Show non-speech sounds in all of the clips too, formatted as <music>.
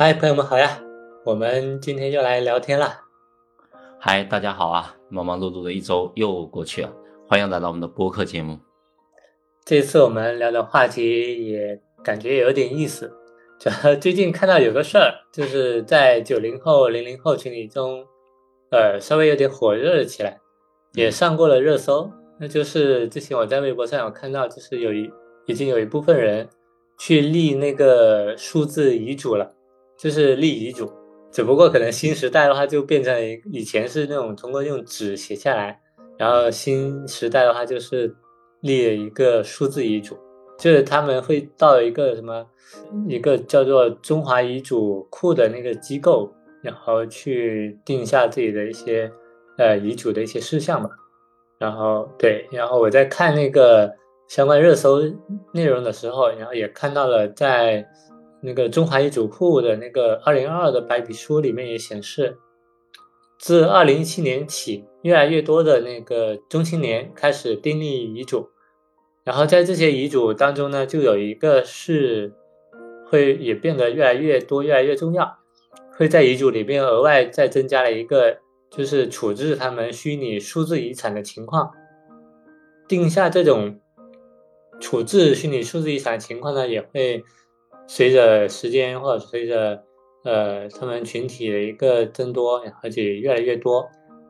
嗨，朋友们好呀！我们今天又来聊天了。嗨，大家好啊！忙忙碌碌的一周又过去了，欢迎来到我们的播客节目。这次我们聊的话题也感觉有点意思。就最近看到有个事儿，就是在九零后、零零后群体中，呃，稍微有点火热了起来，也上过了热搜。那就是之前我在微博上有看到，就是有一已经有一部分人去立那个数字遗嘱了。就是立遗嘱，只不过可能新时代的话就变成以前是那种通过用纸写下来，然后新时代的话就是立了一个数字遗嘱，就是他们会到一个什么一个叫做中华遗嘱库的那个机构，然后去定下自己的一些呃遗嘱的一些事项嘛。然后对，然后我在看那个相关热搜内容的时候，然后也看到了在。那个中华遗嘱库的那个二零二二的白皮书里面也显示，自二零一七年起，越来越多的那个中青年开始订立遗嘱，然后在这些遗嘱当中呢，就有一个是会也变得越来越多、越来越重要，会在遗嘱里边额外再增加了一个，就是处置他们虚拟数字遗产的情况，定下这种处置虚拟数字遗产情况呢，也会。随着时间或者随着呃他们群体的一个增多，而且越来越多，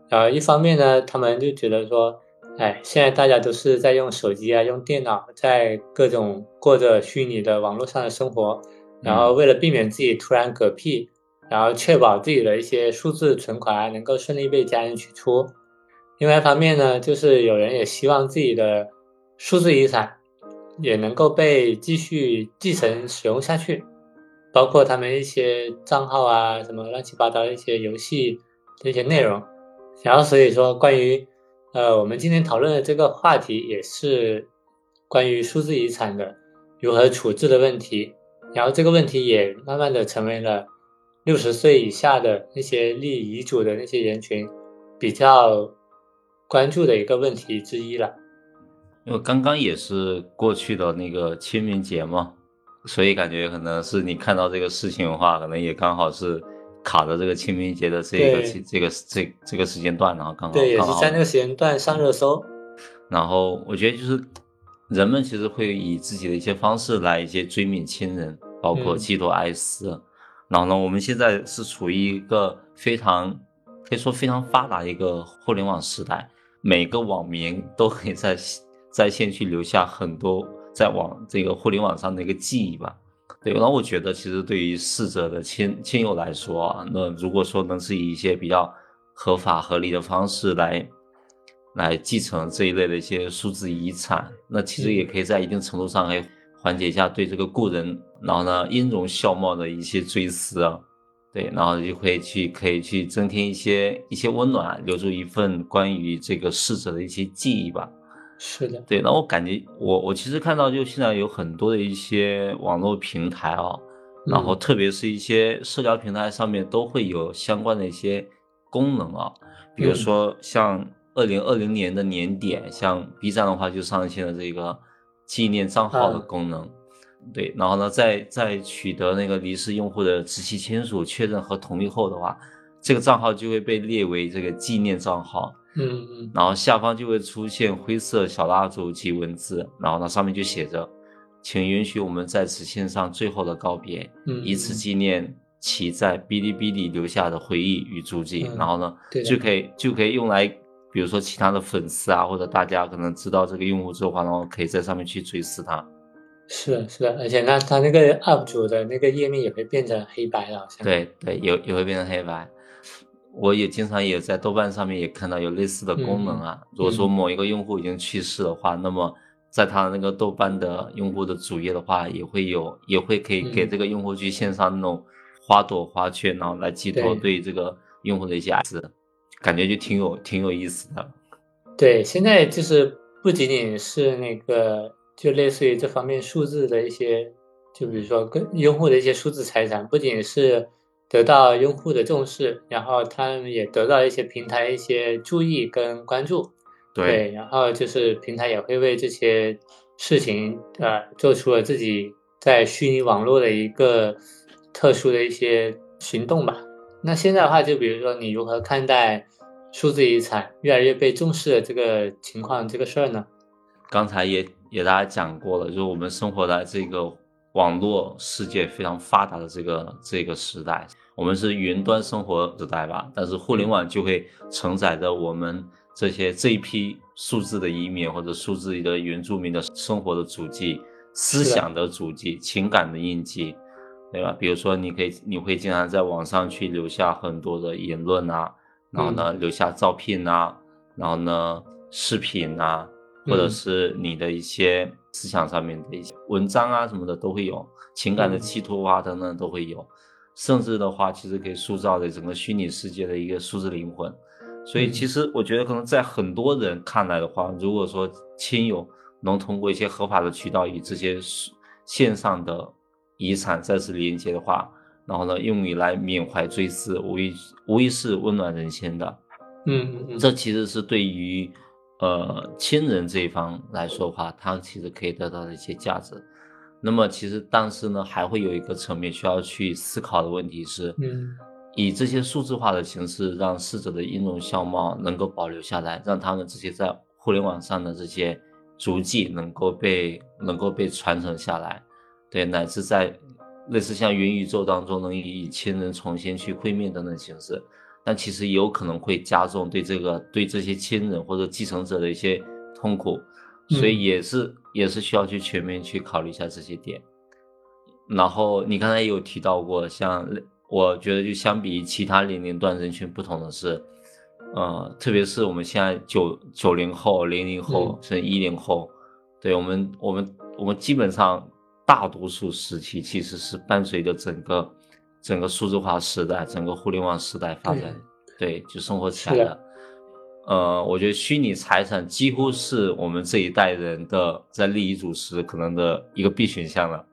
然后一方面呢，他们就觉得说，哎，现在大家都是在用手机啊，用电脑，在各种过着虚拟的网络上的生活，然后为了避免自己突然嗝屁，然后确保自己的一些数字存款能够顺利被家人取出，另外一方面呢，就是有人也希望自己的数字遗产。也能够被继续继承使用下去，包括他们一些账号啊，什么乱七八糟一些游戏这些内容。然后所以说，关于呃我们今天讨论的这个话题，也是关于数字遗产的如何处置的问题。然后这个问题也慢慢的成为了六十岁以下的那些立遗嘱的那些人群比较关注的一个问题之一了。因为刚刚也是过去的那个清明节嘛，所以感觉可能是你看到这个事情的话，可能也刚好是卡着这个清明节的这个这个这这个时间段，然后刚好对，也是在那个时间段上热搜。<laughs> 然后我觉得就是人们其实会以自己的一些方式来一些追悯亲人，包括寄托哀思。然后呢，我们现在是处于一个非常可以说非常发达一个互联网时代，每个网民都可以在。在线去留下很多在网这个互联网上的一个记忆吧，对。然后我觉得，其实对于逝者的亲亲友来说啊，那如果说能是以一些比较合法合理的方式来来继承这一类的一些数字遗产，那其实也可以在一定程度上来缓解一下对这个故人，然后呢音容笑貌的一些追思啊，对，然后就会去可以去增添一些一些温暖，留住一份关于这个逝者的一些记忆吧。是的，对，那我感觉我我其实看到就现在有很多的一些网络平台啊，然后特别是一些社交平台上面都会有相关的一些功能啊，比如说像二零二零年的年点，像 B 站的话就上线了这个纪念账号的功能，对，然后呢，在在取得那个离世用户的直系亲属确认和同意后的话，这个账号就会被列为这个纪念账号。嗯嗯，然后下方就会出现灰色小蜡烛及文字，然后呢上面就写着，请允许我们在此献上最后的告别，以此纪念其在哔哩哔哩留下的回忆与足迹。然后呢，就可以就可以用来，比如说其他的粉丝啊，或者大家可能知道这个用户之后，然后可以在上面去追思他。是的，是的，而且那他那个 UP 主的那个页面也会变成黑白了，好像。对对，也也会变成黑白。我也经常也在豆瓣上面也看到有类似的功能啊。如果说某一个用户已经去世的话，那么在他那个豆瓣的用户的主页的话，也会有，也会可以给这个用户去献上那种花朵花圈，然后来寄托对这个用户的一些爱思，感觉就挺有挺有意思的。对，现在就是不仅仅是那个，就类似于这方面数字的一些，就比如说跟用户的一些数字财产，不仅是。得到用户的重视，然后他们也得到一些平台一些注意跟关注，对，然后就是平台也会为这些事情呃做出了自己在虚拟网络的一个特殊的一些行动吧。那现在的话，就比如说你如何看待数字遗产越来越被重视的这个情况这个事儿呢？刚才也也大家讲过了，就是我们生活在这个网络世界非常发达的这个这个时代，我们是云端生活时代吧，但是互联网就会承载着我们这些这一批数字的移民或者数字的原住民的生活的足迹、思想的足迹、情感的印记，对吧？比如说，你可以你会经常在网上去留下很多的言论啊，然后呢留下照片啊，然后呢视频啊。或者是你的一些思想上面的一些文章啊什么的都会有，情感的寄托啊等等都会有，甚至的话其实可以塑造的整个虚拟世界的一个数字灵魂。所以其实我觉得可能在很多人看来的话，如果说亲友能通过一些合法的渠道与这些线上的遗产再次连接的话，然后呢用以来缅怀追思，无疑无疑是温暖人心的。嗯嗯嗯，这其实是对于。呃，亲人这一方来说的话，他其实可以得到的一些价值。那么，其实但是呢，还会有一个层面需要去思考的问题是，嗯，以这些数字化的形式，让逝者的音容笑貌能够保留下来，让他们这些在互联网上的这些足迹能够被能够被传承下来，对，乃至在类似像元宇宙当中，能以亲人重新去会面等等形式。但其实也有可能会加重对这个对这些亲人或者继承者的一些痛苦，所以也是也是需要去全面去考虑一下这些点。然后你刚才也有提到过，像我觉得就相比其他年龄段人群不同的是，呃，特别是我们现在九九零后、零零后甚至一零后，对我们我们我们基本上大多数时期其实是伴随着整个。整个数字化时代，整个互联网时代发展，对，就生活起来了。呃，我觉得虚拟财产几乎是我们这一代人的在利益主时可能的一个必选项了。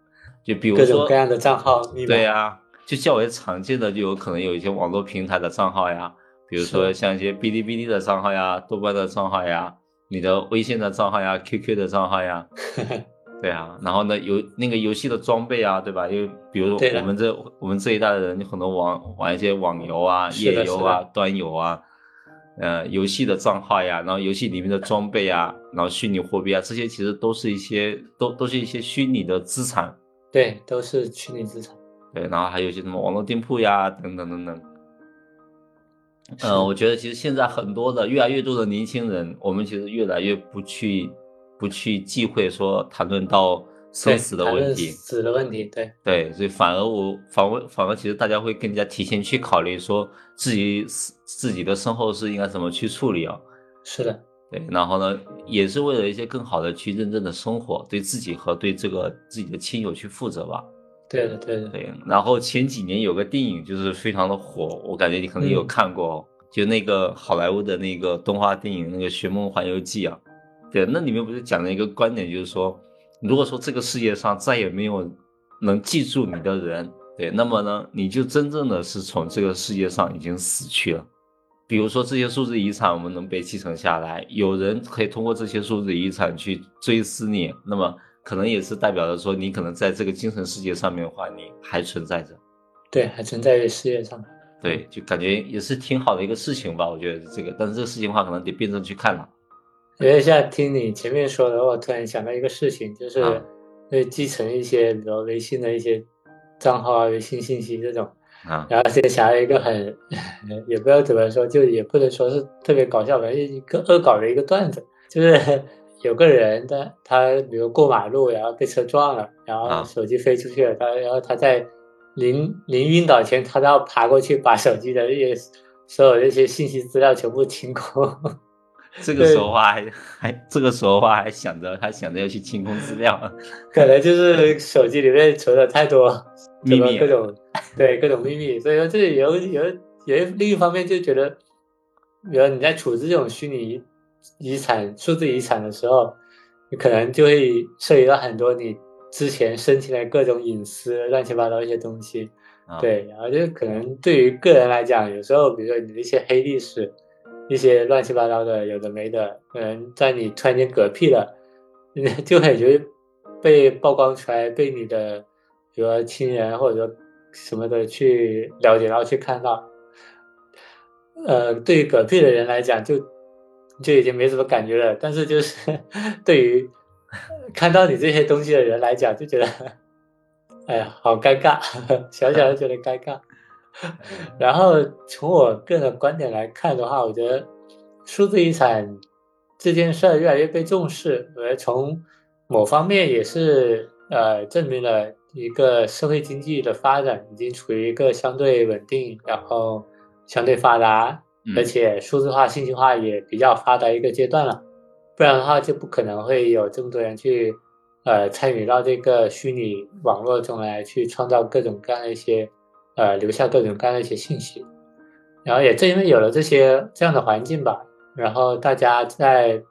就比如说各种各样的账号，对呀，就较为常见的就有可能有一些网络平台的账号呀，比如说像一些哔哩哔哩的账号呀、豆瓣的账号呀、你的微信的账号呀、QQ 的账号呀。<laughs> 对啊，然后呢，游那个游戏的装备啊，对吧？因为比如说我们这我们这一代的人，有很多玩玩一些网游啊、页游啊、端游啊，呃，游戏的账号呀，然后游戏里面的装备啊，然后虚拟货币啊，这些其实都是一些都都是一些虚拟的资产。对，都是虚拟资产。对，然后还有一些什么网络店铺呀，等等等等。嗯，我觉得其实现在很多的越来越多的年轻人，我们其实越来越不去。不去忌讳说谈论到生死的问题，死的问题，对对，所以反而我反而反而其实大家会更加提前去考虑说自己自己的身后事应该怎么去处理啊？是的，对，然后呢，也是为了一些更好的去认真的生活，对自己和对这个自己的亲友去负责吧。对的，对的，对。然后前几年有个电影就是非常的火，我感觉你可能有看过，就那个好莱坞的那个动画电影《那个寻梦环游记》啊。对，那里面不是讲了一个观点，就是说，如果说这个世界上再也没有能记住你的人，对，那么呢，你就真正的是从这个世界上已经死去了。比如说这些数字遗产，我们能被继承下来，有人可以通过这些数字遗产去追思你，那么可能也是代表着说，你可能在这个精神世界上面的话，你还存在着。对，还存在于世界上。对，就感觉也是挺好的一个事情吧，我觉得这个，但是这个事情的话，可能得辩证去看了。因为现在听你前面说的，我突然想到一个事情，就是会继承一些，比如微信的一些账号啊、微信信息这种，啊，然后就想到一个很，<laughs> 也不知道怎么说，就也不能说是特别搞笑吧，一个恶搞的一个段子，就是 <laughs> 有个人他他比如过马路，然后被车撞了，然后手机飞出去了，他然后他在临临晕倒前，他都要爬过去把手机的那些所有那些信息资料全部清空。这个时候话还还这个时候话还想着还想着要去清空资料，<laughs> 可能就是手机里面存了太多秘密，<laughs> 各种对各种秘密，所以说这里有有有另一方面就觉得，比如你在处置这种虚拟遗产、数字遗产的时候，你可能就会涉及到很多你之前申请的各种隐私、乱七八糟一些东西，对，然后就可能对于个人来讲，有时候比如说你的一些黑历史。一些乱七八糟的，有的没的，可能在你突然间嗝屁了，<laughs> 就感觉被曝光出来，被你的比如亲人或者说什么的去了解，然后去看到。呃，对于嗝屁的人来讲，就就已经没什么感觉了。但是就是 <laughs> 对于看到你这些东西的人来讲，就觉得，<laughs> 哎呀，好尴尬，小小的觉得尴尬。<laughs> 然后从我个人的观点来看的话，我觉得数字遗产这件事儿越来越被重视，而从某方面也是呃证明了一个社会经济的发展已经处于一个相对稳定，然后相对发达，而且数字化、信息化也比较发达一个阶段了。不然的话，就不可能会有这么多人去呃参与到这个虚拟网络中来，去创造各种各样的一些。呃，留下各种各样的一些信息，然后也正因为有了这些这样的环境吧，然后大家在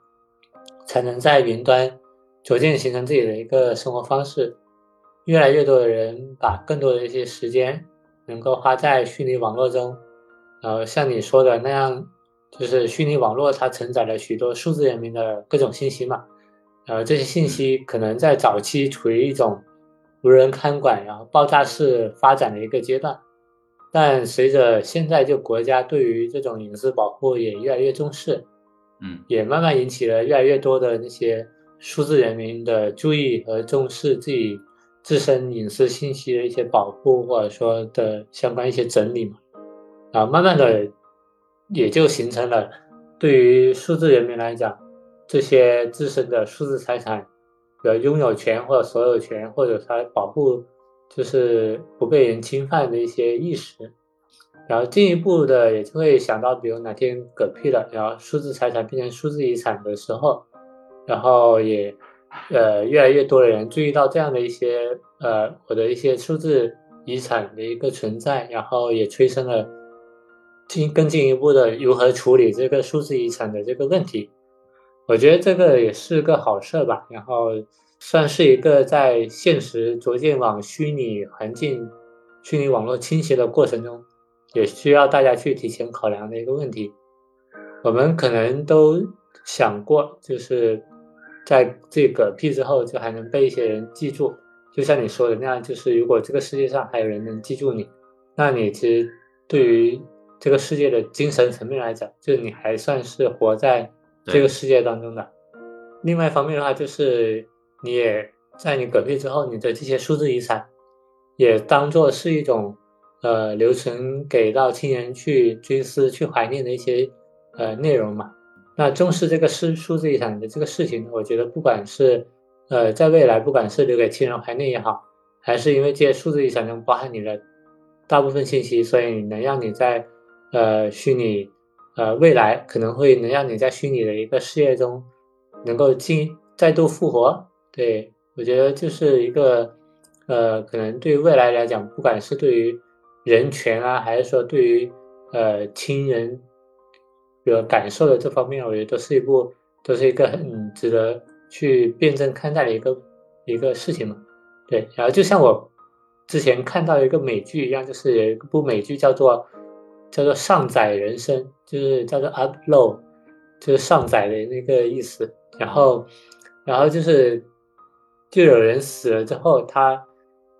才能在云端逐渐形成自己的一个生活方式，越来越多的人把更多的一些时间能够花在虚拟网络中，然后像你说的那样，就是虚拟网络它承载了许多数字人民的各种信息嘛，然后这些信息可能在早期处于一种。无人看管，然后爆炸式发展的一个阶段，但随着现在就国家对于这种隐私保护也越来越重视，嗯，也慢慢引起了越来越多的那些数字人民的注意和重视自己自身隐私信息的一些保护，或者说的相关一些整理嘛，然后慢慢的也就形成了对于数字人民来讲，这些自身的数字财产。的拥有权或者所有权，或者他保护就是不被人侵犯的一些意识，然后进一步的也就会想到，比如哪天嗝屁了，然后数字财产变成数字遗产的时候，然后也呃越来越多的人注意到这样的一些呃我的一些数字遗产的一个存在，然后也催生了进更进一步的如何处理这个数字遗产的这个问题。我觉得这个也是个好事吧，然后算是一个在现实逐渐往虚拟环境、虚拟网络倾斜的过程中，也需要大家去提前考量的一个问题。我们可能都想过，就是在这个屁之后，就还能被一些人记住，就像你说的那样，就是如果这个世界上还有人能记住你，那你其实对于这个世界的精神层面来讲，就你还算是活在。这个世界当中的，另外一方面的话，就是你也在你嗝屁之后，你的这些数字遗产，也当做是一种呃留存给到亲人去追思、去怀念的一些呃内容嘛。那重视这个数数字遗产的这个事情，我觉得不管是呃在未来，不管是留给亲人怀念也好，还是因为这些数字遗产中包含你的大部分信息，所以能让你在呃虚拟。呃，未来可能会能让你在虚拟的一个事业中，能够进再度复活。对我觉得就是一个，呃，可能对于未来来讲，不管是对于人权啊，还是说对于呃亲人比如感受的这方面，我觉得都是一部，都是一个很值得去辩证看待的一个一个事情嘛。对，然后就像我之前看到一个美剧一样，就是有一部美剧叫做。叫做上载人生，就是叫做 upload，就是上载的那个意思。然后，然后就是，就有人死了之后，他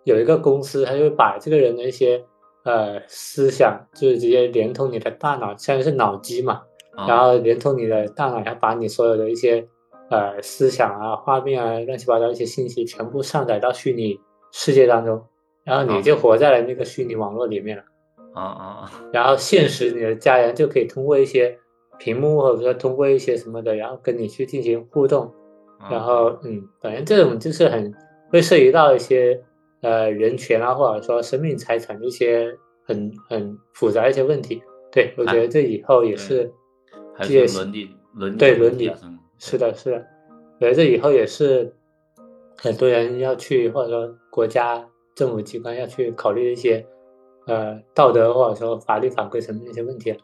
有一个公司，他就把这个人的一些呃思想，就是直接连通你的大脑，相当于是脑机嘛，然后连通你的大脑，然后把你所有的一些呃思想啊、画面啊、乱七八糟一些信息全部上载到虚拟世界当中，然后你就活在了那个虚拟网络里面了。啊啊！然后现实你的家人就可以通过一些屏幕，或者说通过一些什么的，然后跟你去进行互动。然后，嗯，反正这种就是很会涉及到一些呃人权啊，或者说生命财产的一些很很复杂一些问题。对我觉得这以后也是这些伦理伦理对伦理是的，是的。我觉得这以后也是很多人要去，或者说国家政府机关要去考虑一些。呃，道德或者说法律法规层面的一些问题，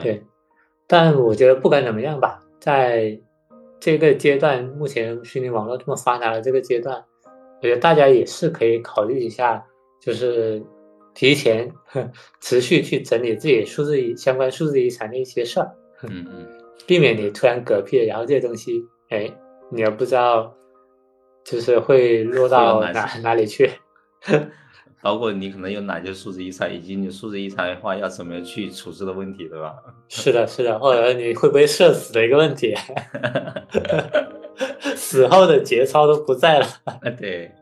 对，但我觉得不管怎么样吧，在这个阶段，目前虚拟网络这么发达的这个阶段，我觉得大家也是可以考虑一下，就是提前持续去整理自己数字遗相关数字遗产的一些事儿，嗯嗯，避免你突然嗝屁，然后这些东西，哎，你也不知道，就是会落到哪哪里去。<laughs> 包括你可能有哪些数字遗产，以及你数字遗产的话要怎么去处置的问题，对吧？<laughs> 是的，是的，或者你会不会社死的一个问题，<laughs> 死后的节操都不在了。<laughs> 对。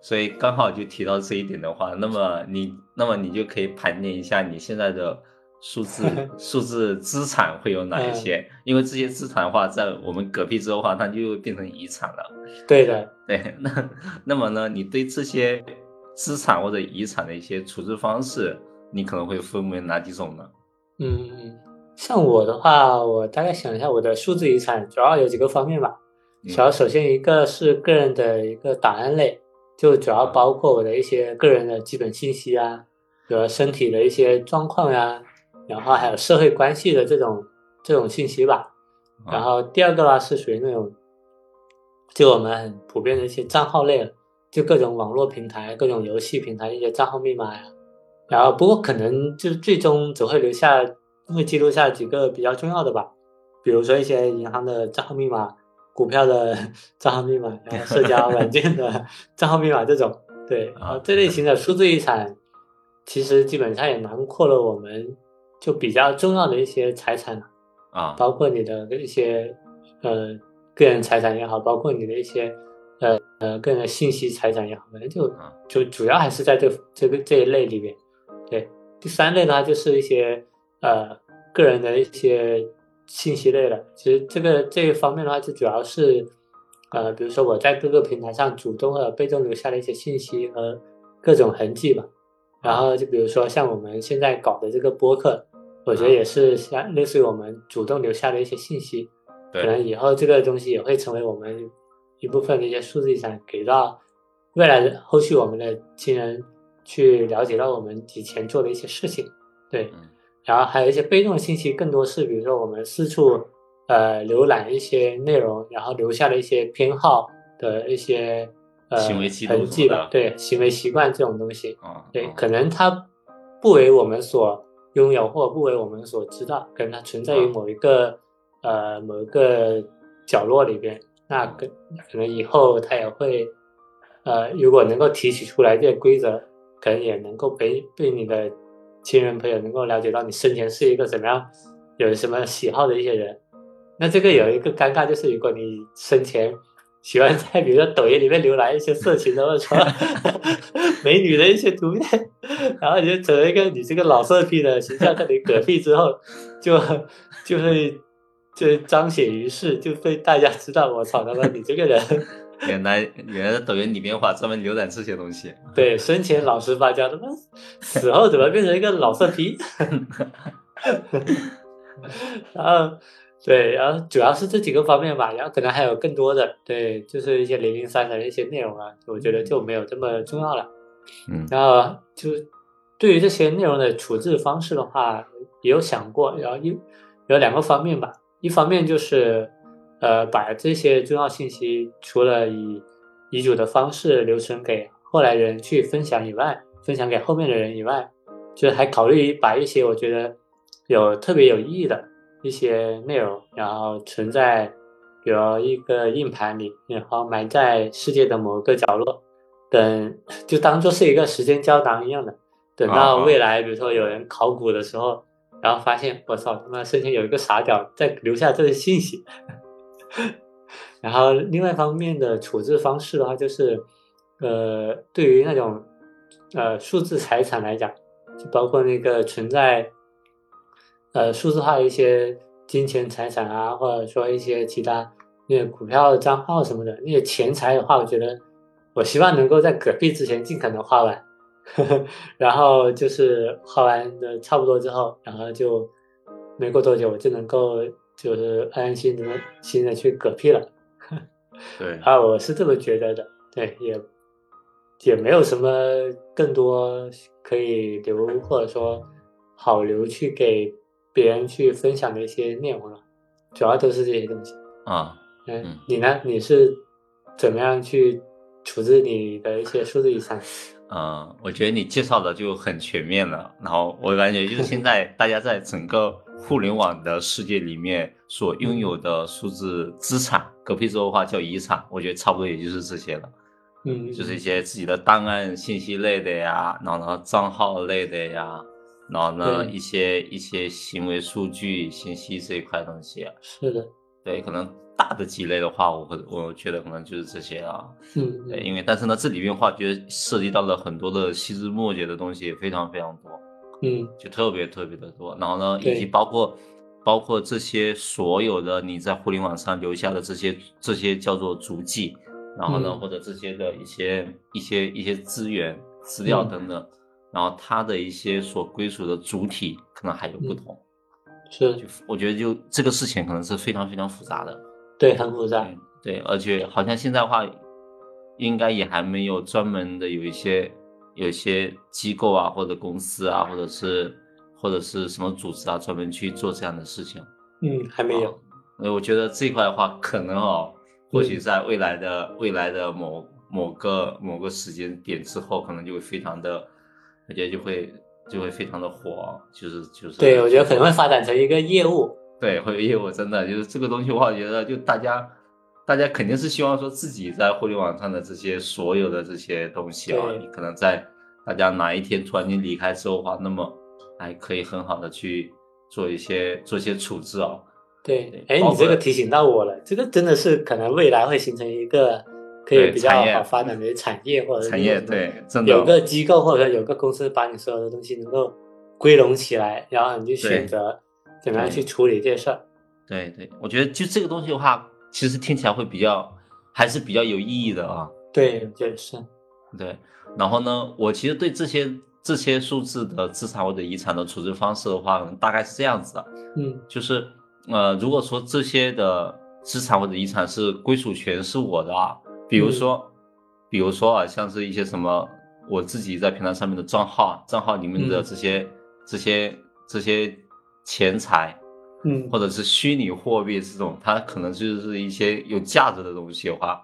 所以刚好就提到这一点的话，那么你，那么你就可以盘点一下你现在的数字 <laughs> 数字资产会有哪一些？因为这些资产的话，在我们嗝屁之后的话，它就变成遗产了。对的，<laughs> 对。那那么呢，你对这些资产或者遗产的一些处置方式，你可能会分为哪几种呢？嗯，像我的话，我大概想一下，我的数字遗产主要有几个方面吧。主要首先一个是个人的一个档案类。就主要包括我的一些个人的基本信息啊，比如身体的一些状况呀，然后还有社会关系的这种这种信息吧。然后第二个呢是属于那种，就我们很普遍的一些账号类，就各种网络平台、各种游戏平台一些账号密码呀。然后不过可能就最终只会留下，会记录下几个比较重要的吧，比如说一些银行的账号密码。股票的 <laughs> 账号密码，然后社交 <laughs> 软件的账号密码这种，对，然后这类型的数字遗产，其实基本上也囊括了我们就比较重要的一些财产啊，包括你的一些呃个人财产也好，包括你的一些呃呃个人的信息财产也好，反正就就主要还是在这这个这一类里面。对，第三类的话就是一些呃个人的一些。信息类的，其实这个这一方面的话，就主要是，呃，比如说我在各个平台上主动或者被动留下的一些信息和各种痕迹吧。然后就比如说像我们现在搞的这个播客，我觉得也是像类似于我们主动留下的一些信息，可能以后这个东西也会成为我们一部分的一些数字遗产，给到未来的后续我们的亲人去了解到我们以前做的一些事情，对。然后还有一些被动的信息，更多是比如说我们四处呃浏览一些内容，然后留下了一些偏好的一些呃痕迹吧，对行为习惯这种东西，对，可能它不为我们所拥有，或不为我们所知道，可能它存在于某一个呃某一个角落里边，那可可能以后它也会呃如果能够提取出来这些规则，可能也能够被被你的。亲人朋友能够了解到你生前是一个怎么样，有什么喜好的一些人，那这个有一个尴尬，就是如果你生前喜欢在比如说抖音里面浏览一些色情的或者说 <laughs> 美女的一些图片，然后你就成为一个你这个老色批的形象，在你嗝屁之后，就就会就彰显于世，就被大家知道。我操他妈，你这个人。原来原来抖音里面话专门浏览这些东西，对，生前老实巴交的，死后怎么变成一个老色批？<laughs> 然后对，然后主要是这几个方面吧，然后可能还有更多的，对，就是一些零零散散的一些内容啊，我觉得就没有这么重要了。嗯，然后就对于这些内容的处置方式的话，也有想过，然后一有两个方面吧，一方面就是。呃，把这些重要信息除了以遗嘱的方式留存给后来人去分享以外，分享给后面的人以外，就是还考虑把一些我觉得有特别有意义的一些内容，然后存在比如一个硬盘里，然后埋在世界的某个角落，等就当做是一个时间胶囊一样的，等到未来比如说有人考古的时候，然后发现我操他妈生前有一个傻屌在留下这些信息。<laughs> 然后，另外一方面的处置方式的话，就是，呃，对于那种，呃，数字财产来讲，就包括那个存在，呃，数字化的一些金钱财产啊，或者说一些其他那个股票账号什么的那些钱财的话，我觉得，我希望能够在嗝屁之前尽可能花完，<laughs> 然后就是花完的差不多之后，然后就没过多久，我就能够。就是安安心心的心的去嗝屁了，对 <laughs> 啊，我是这么觉得的，对，也也没有什么更多可以留或者说好留去给别人去分享的一些内容了，主要都是这些东西啊。嗯，你呢？你是怎么样去处置你的一些数字遗产？<laughs> 嗯，我觉得你介绍的就很全面了，然后我感觉就是现在大家在整个。互联网的世界里面所 <laughs> 拥有的数字资产，嗝屁之后的话叫遗产，我觉得差不多也就是这些了。嗯，就是一些自己的档案信息类的呀，然后呢账号类的呀，然后呢一些一些行为数据信息这一块东西，是的，对，可能大的几类的话，我可我觉得可能就是这些啊，嗯，对，因为但是呢这里面的话，觉得涉及到了很多的细枝末节的东西，也非常非常多。嗯。就特别特别的多。然后呢，以及包括包括这些所有的你在互联网上留下的这些这些叫做足迹，然后呢，嗯。或者这些的一些一些一些资源资料嗯。等等，然后它的一些所归属的主体可能还有不嗯同。是就我觉得就这个事情可能是非常非常复杂的。对，很复杂，对，而且好像现在的话，应该也还没有专门的有一些有一些机构啊，或者公司啊，或者是或者是什么组织啊，专门去做这样的事情。嗯，还没有，所以我觉得这一块的话，可能哦，或许嗯在未来的、未来的某某个某个时间点之后，可能就会非常的，我觉得就会就会非常的火，就是就是。对，我觉得可能会发展成一个业务，对，会有业务，真的就是这个东西的话，我觉得就大家，大家肯定是希望说自己在互联网上的这些所有的这些东西啊，你可能在大家哪一天突然间离开之后的话，那么还可以很好的去做一些做一些处置啊。对，哎，你这个提醒到我了，这个真的是可能未来会形成一个可以比较好发展的产业，或者是产业对，真的有个机构或者有个公司把你所有的东西能够归拢起来，然后你就选择怎么样去处理这事儿。对对，我觉得就这个东西的话，其实听起来会比较还是比较有意义的啊。对，就是，对，然后呢，我其实对这些这些数字的资产或者遗产的处置方式的话，大概是这样子的，嗯就是呃，如果说这些的资产或者遗产是归属权是我的啊，比如说，比如说啊，像是一些什么我自己在平台上面的账号，账号里面的嗯这些、这些这些钱财，嗯或者是虚拟货币这种，它可能就是一些有价值的东西的话，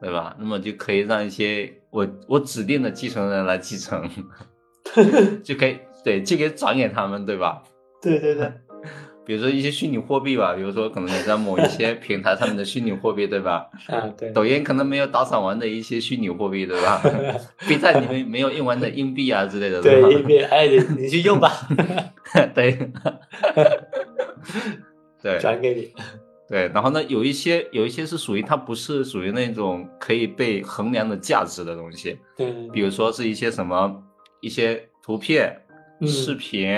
对吧？那么就可以让一些我我指定的继承人来继承 <laughs> <laughs> 就可以对，就可以转给他们，对吧？对对对，比如说一些虚拟货币吧，比如说可能你在某一些平台上面的虚拟货币，对吧？<laughs> 啊对，抖音可能没有打赏完的一些虚拟货币，对吧？<laughs> B 站里面没有用完的硬币啊之类的，吧？对一边哎你你去用吧，<laughs> 对，对，转给你。对，然后呢，有一些有一些是属于它不是属于那种可以被衡量的价值的东西，对，比如说是一些什么一些图片、嗯视频，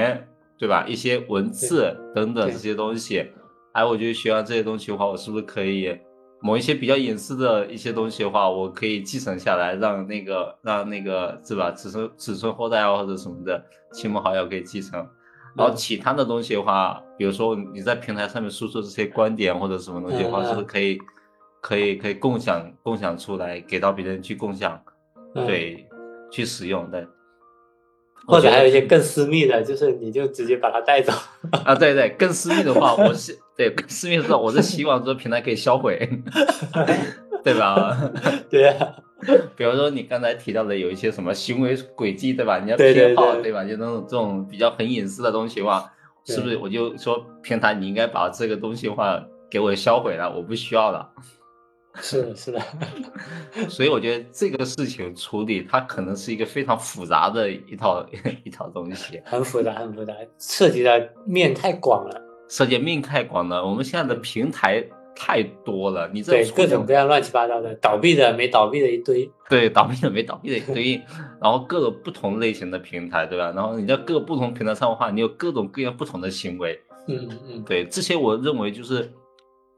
对吧？一些文字等等这些东西，哎，我觉得学完这些东西的话，我是不是可以某一些比较隐私的一些东西的话，我可以继承下来，让那个让那个是吧，子孙子孙后代啊或者什么的亲朋好友可以继承。然后嗯其他的东西的话，比如说你在平台上面输出这些观点或者什么东西的话，是不是可以可以可以共享共享出来，给到别人去共享，嗯对，去使用对。或者还有一些更私密的，就是你就直接把它带走。啊，对对，更私密的话，我是 <laughs> 对更私密的话，我是希望说平台可以销毁，<laughs> 对吧？<laughs> 对啊，比如说你刚才提到的有一些什么行为轨迹，对吧？你要偏好，对对吧？就那种这种比较很隐私的东西的话，是不是我就说平台你应该把这个东西的话给我销毁了，我不需要了。是的，是的，<laughs> 所以我觉得这个事情处理它可能是一个非常复杂的一套 <laughs> 一套东西，很复杂，很复杂，涉及的面太广了，涉及面太广了。我们现在的平台太多了，你这对，各种各样乱七八糟的，倒闭的、没倒闭的一堆。对，倒闭的没倒闭的一堆，然后各个不同类型的平台，对吧？然后你在各个不同平台上的话，你有各种各样不同的行为，嗯嗯，对，这些我认为就是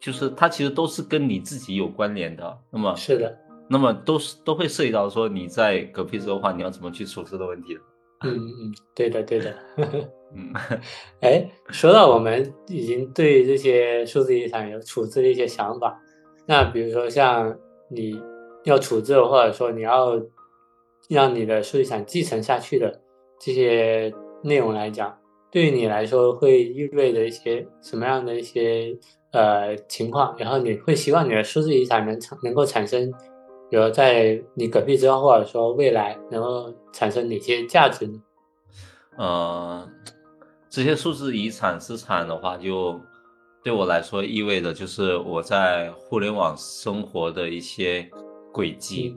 就是它其实都是跟你自己有关联的，那么是的，那么都是都会涉及到说你在嗝屁之后的话，你要怎么去处置的问题的，嗯嗯，对的对的。嗯，<laughs> 哎，说到我们已经对这些数字遗产有处置的一些想法，那比如说像你要处置，或者说你要让你的数字遗产继承下去的这些内容来讲，对于你来说会意味着一些什么样的一些呃情况？然后你会希望你的数字遗产能产能够产生，比如在你嗝屁之后，或者说未来能够产生哪些价值呢？呃，这些数字遗产资产的话，就对我来说意味着就是我在互联网生活的一些轨迹。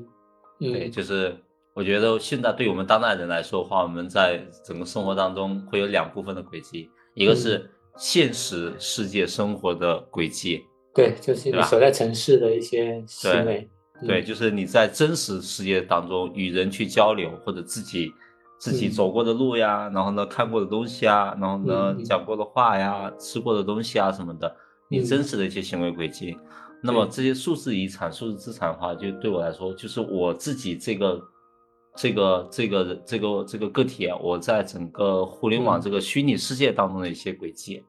嗯对，嗯，就是我觉得现在对我们当代人来说的话，我们在整个生活当中会有两部分的轨迹，一个是现实世界生活的轨迹，对，就是你所在城市的一些行为。对，嗯就是你在真实世界当中与人去交流，或者自己自己嗯。走过的路呀，然后呢看过的东西啊，然后呢讲过的话呀，吃过的东西啊什么的，你嗯。真实的一些行为轨迹。那么这些数字遗产、数字资产的话，就对我来说，就是我自己这个这个这个这个这个个体啊，我在整个互联网嗯这个虚拟世界当中的一些轨迹。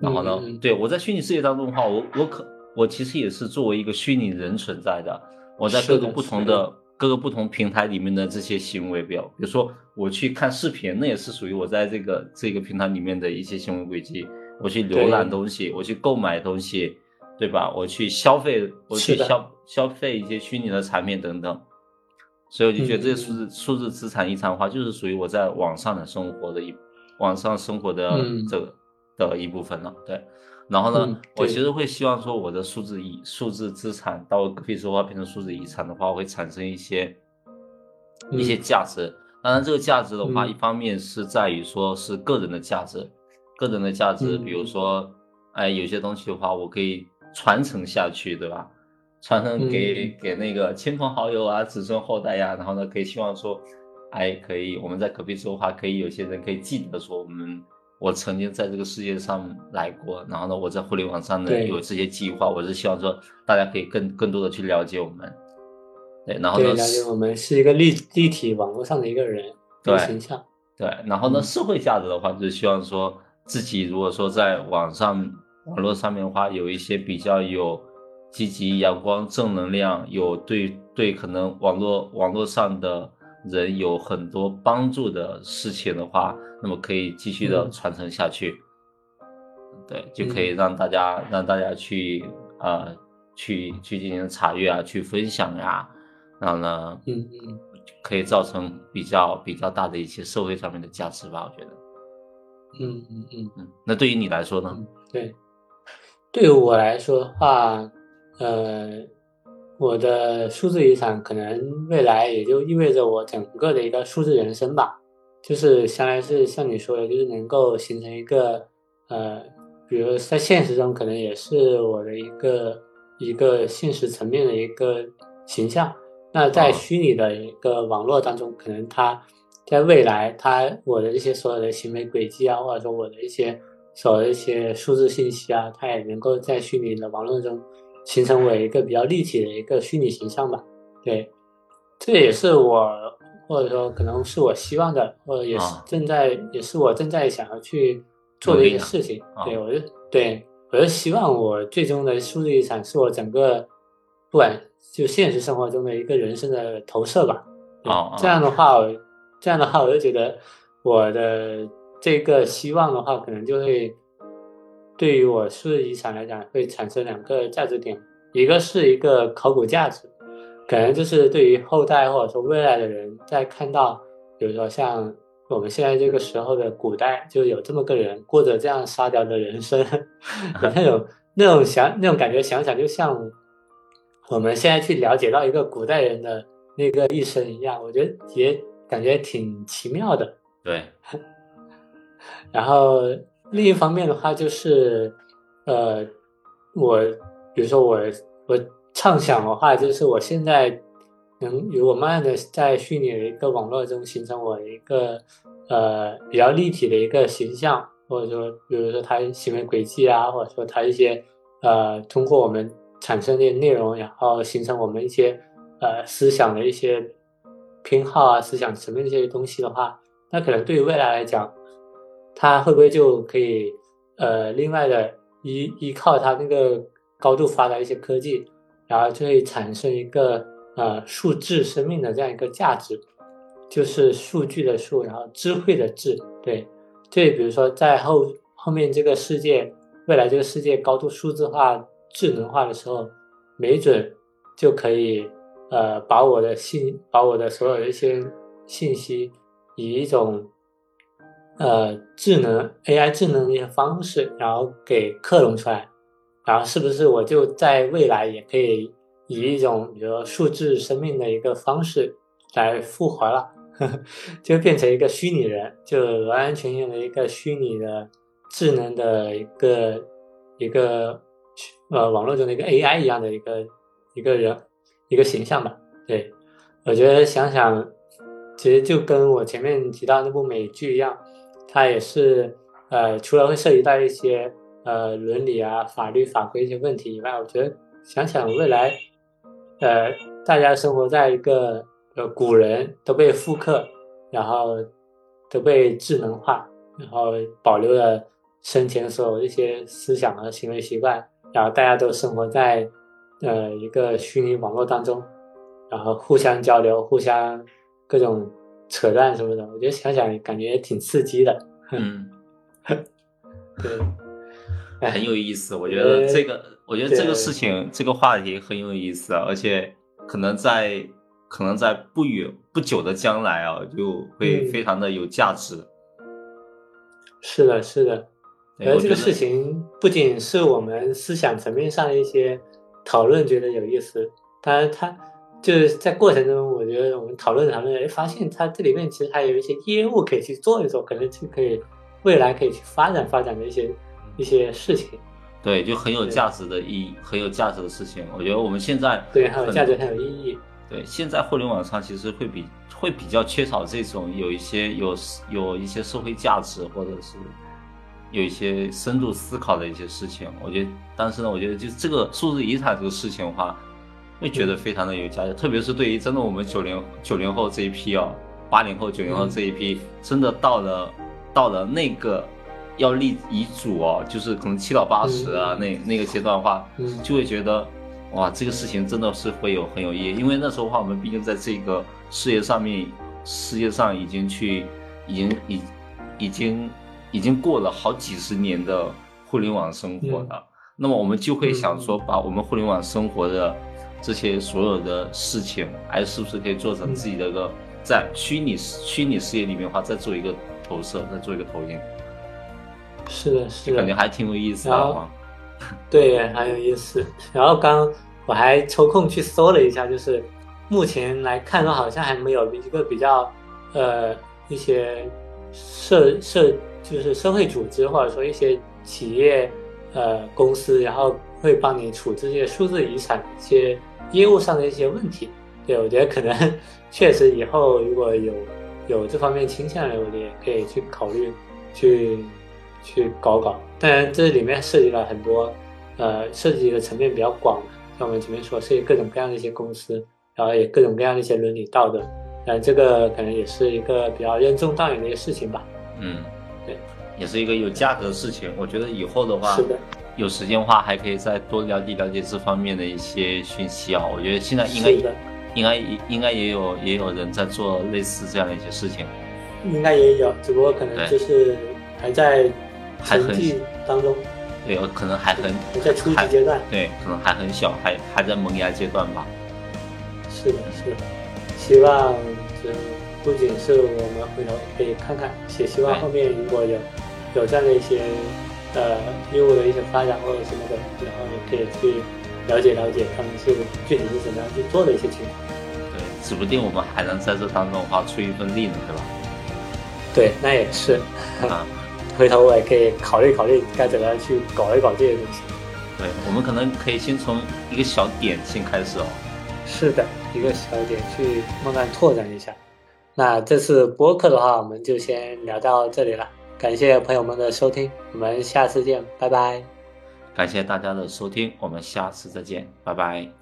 然后呢，对我在虚拟世界当中的话，我我可我其实也是作为一个虚拟人存在的。我在各个不同的各个不同平台里面的这些行为表，比如说我去看视频，那也是属于我在这个这个平台里面的一些行为轨迹。我去浏览东西，我去购买东西，对吧？我去消费，我去消消费一些虚拟的产品等等。所以我就觉得这些数嗯字、数字资产遗产的话，就是属于我在网上的生活的一网上生活的嗯这个、的一部分了。对，然后呢，嗯我其实会希望说我的数字遗数字资产到可以说话变成数字遗产的话，会产生一些、一些嗯价值。当然，这个价值的话，嗯一方面是在于说是个人的价值，个人的价值，嗯比如说，哎，有些东西的话，我可以传承下去，对吧？传承给、嗯。给那个亲朋好友啊、子孙后代呀、然后呢，可以希望说，哎，可以我们在隔壁之后的话，可以有些人可以记得说我们我曾经在这个世界上来过，然后呢，我在互联网上呢有这些计划，我是希望说大家可以更更多的去了解我们，对，然后，呢，了解我们是一个立立体网络上的一个人，对形象。对，然后呢，嗯。社会价值的话，就是希望说自己如果说在网上网络上面的话，有一些比较有积极、阳光、正能量，有对对可能网络网络上的人有很多帮助的事情的话，那么可以继续的嗯传承下去。对，就可以嗯让大家、让大家去呃去去进行查阅啊，去分享呀、然后呢，嗯嗯可以造成比较比较大的一些社会上面的价值吧，我觉得。嗯嗯嗯。嗯，那对于你来说呢？嗯，对，对于我来说的话，呃，我的数字遗产可能未来也就意味着我整个的一个数字人生吧，就是相当于是像你说的，就是能够形成一个呃，比如在现实中可能也是我的一个一个现实层面的一个形象，那在啊。虚拟的一个网络当中，可能它在未来，它我的一些所有的行为轨迹啊，或者说我的一些所有的一些数字信息啊，它也能够在虚拟的网络中形成为一个比较立体的一个虚拟形象吧。对，这也是我或者说可能是我希望的，或者也是啊正在、也是我正在想要去做的一些事情。啊对我就对我就希望我最终的数字遗产是我整个不管就现实生活中的一个人生的投射吧。哦这样的话，我这样的话，我就觉得我的这个希望的话，可能就会对于我数字遗产来讲，会产生两个价值点，一个是一个考古价值，可能就是对于后代或者说未来的人，在看到，比如说像我们现在这个时候的古代，就有这么个人过着这样沙雕的人生，<laughs> 那种那种想那种感觉，想想就像我们现在去了解到一个古代人的那个一生一样，我觉得也感觉挺奇妙的。对，<laughs> 然后另一方面的话，就是呃，我比如说我我畅想的话，就是我现在能有我慢慢的在虚拟的一个网络中形成我的一个呃比较立体的一个形象，或者说比如说他行为轨迹啊，或者说他一些呃通过我们产生的内容，然后形成我们一些呃思想的一些偏好啊、思想层面这些东西的话，那可能对于未来来讲，它会不会就可以呃另外的依依靠它那个高度发达一些科技，然后就会产生一个呃数字生命的这样一个价值，就是数据的数，然后智慧的智，对，对，比如说在后后面这个世界，未来这个世界高度数字化、智能化的时候，没准就可以呃把我的信，把我的所有的一些信息以一种呃智能 AI 智能的一些方式，然后给克隆出来，然后是不是我就在未来也可以以一种比如说数字生命的一个方式来复活了，<laughs> 就变成一个虚拟人，就完完全全的一个虚拟的智能的一个一个呃网络中的一个 AI 一样的一个一个人一个形象吧。对，我觉得想想，其实就跟我前面提到那部美剧一样，它也是呃除了会涉及到一些呃伦理啊、法律法规一些问题以外，我觉得想想未来。呃，大家生活在一个呃古人都被复刻，然后都被智能化，然后保留了生前所有一些思想和行为习惯，然后大家都生活在呃一个虚拟网络当中，然后互相交流，互相各种扯淡什么的，我觉得想想感觉也挺刺激的。嗯，<laughs> 对，很有意思，我觉得这个。我觉得这个事情，这个话题很有意思，而且可能在可能在不远不久的将来啊，就会非常的有价值。是的，是的。而这个事情不仅是我们思想层面上的一些讨论觉得有意思，当然它就是在过程中，我觉得我们讨论讨论，哎，发现它这里面其实还有一些业务可以去做一做，可能就可以未来可以去发展发展的一些一些事情。对，就很有价值的意义，很有价值的事情。我觉得我们现在对很有价值，很有意义。对，现在互联网上其实会比会比较缺少这种有一些有有一些社会价值，或者是有一些深度思考的一些事情。我觉得，但是呢，我觉得就这个数字遗产这个事情的话，会觉得非常的有价值。特别是对于真的我们九零九零后这一批哦，八零后九零后这一批，真的到了到了那个。要立遗嘱哦，就是可能七到八十啊，那那个阶段的话，就会觉得，哇，这个事情真的是会有很有意义，因为那时候的话，我们毕竟在这个事业上面，世界上已经去，已经已已经已经过了好几十年的互联网生活了，那么我们就会想说，把我们互联网生活的这些所有的事情，还是不是可以做成自己的一个在虚拟虚拟世界里面的话，再做一个投射，再做一个投影。是的，是的，感觉还挺有意思的。<laughs> 对，很有意思。然后刚我还抽空去搜了一下，就是目前来看的话，好像还没有一个比较呃一些社社就是社会组织或者说一些企业呃公司，然后会帮你处置这些数字遗产一些业务上的一些问题。对，我觉得可能 <laughs> 确实以后如果有有这方面倾向的，我觉得也可以去考虑去。去搞搞，当然这里面涉及了很多，呃，涉及的层面比较广，像我们前面说，涉及各种各样的一些公司，然后也各种各样的一些伦理道德，呃，这个可能也是一个比较任重道远的一个事情吧。嗯，对，也是一个有价值的事情。我觉得以后的话，是的，有时间的话还可以再多了解了解这方面的一些讯息啊。我觉得现在应该应该应该也有也有人在做类似这样的一些事情，应该也有，只不过可能就是还在。还很当中，对，可能还很在初级阶段，对，可能还很小，还还在萌芽阶段吧。是的，是的，希望这不仅是我们回头可以看看，也希望后面如果有有这样的一些呃业务的一些发展或者什么的，然后也可以去了解了解他们是具体是怎么样去做的一些情况。对，指不定我们还能在这当中话出一份力呢，对吧？对，那也是啊。<laughs> 回头我也可以考虑考虑该怎么样去搞一搞这些东西。对，我们可能可以先从一个小点先开始哦。是的，一个小点去慢慢拓展一下。那这次播客的话，我们就先聊到这里了。感谢朋友们的收听，我们下次见，拜拜。感谢大家的收听，我们下次再见，拜拜。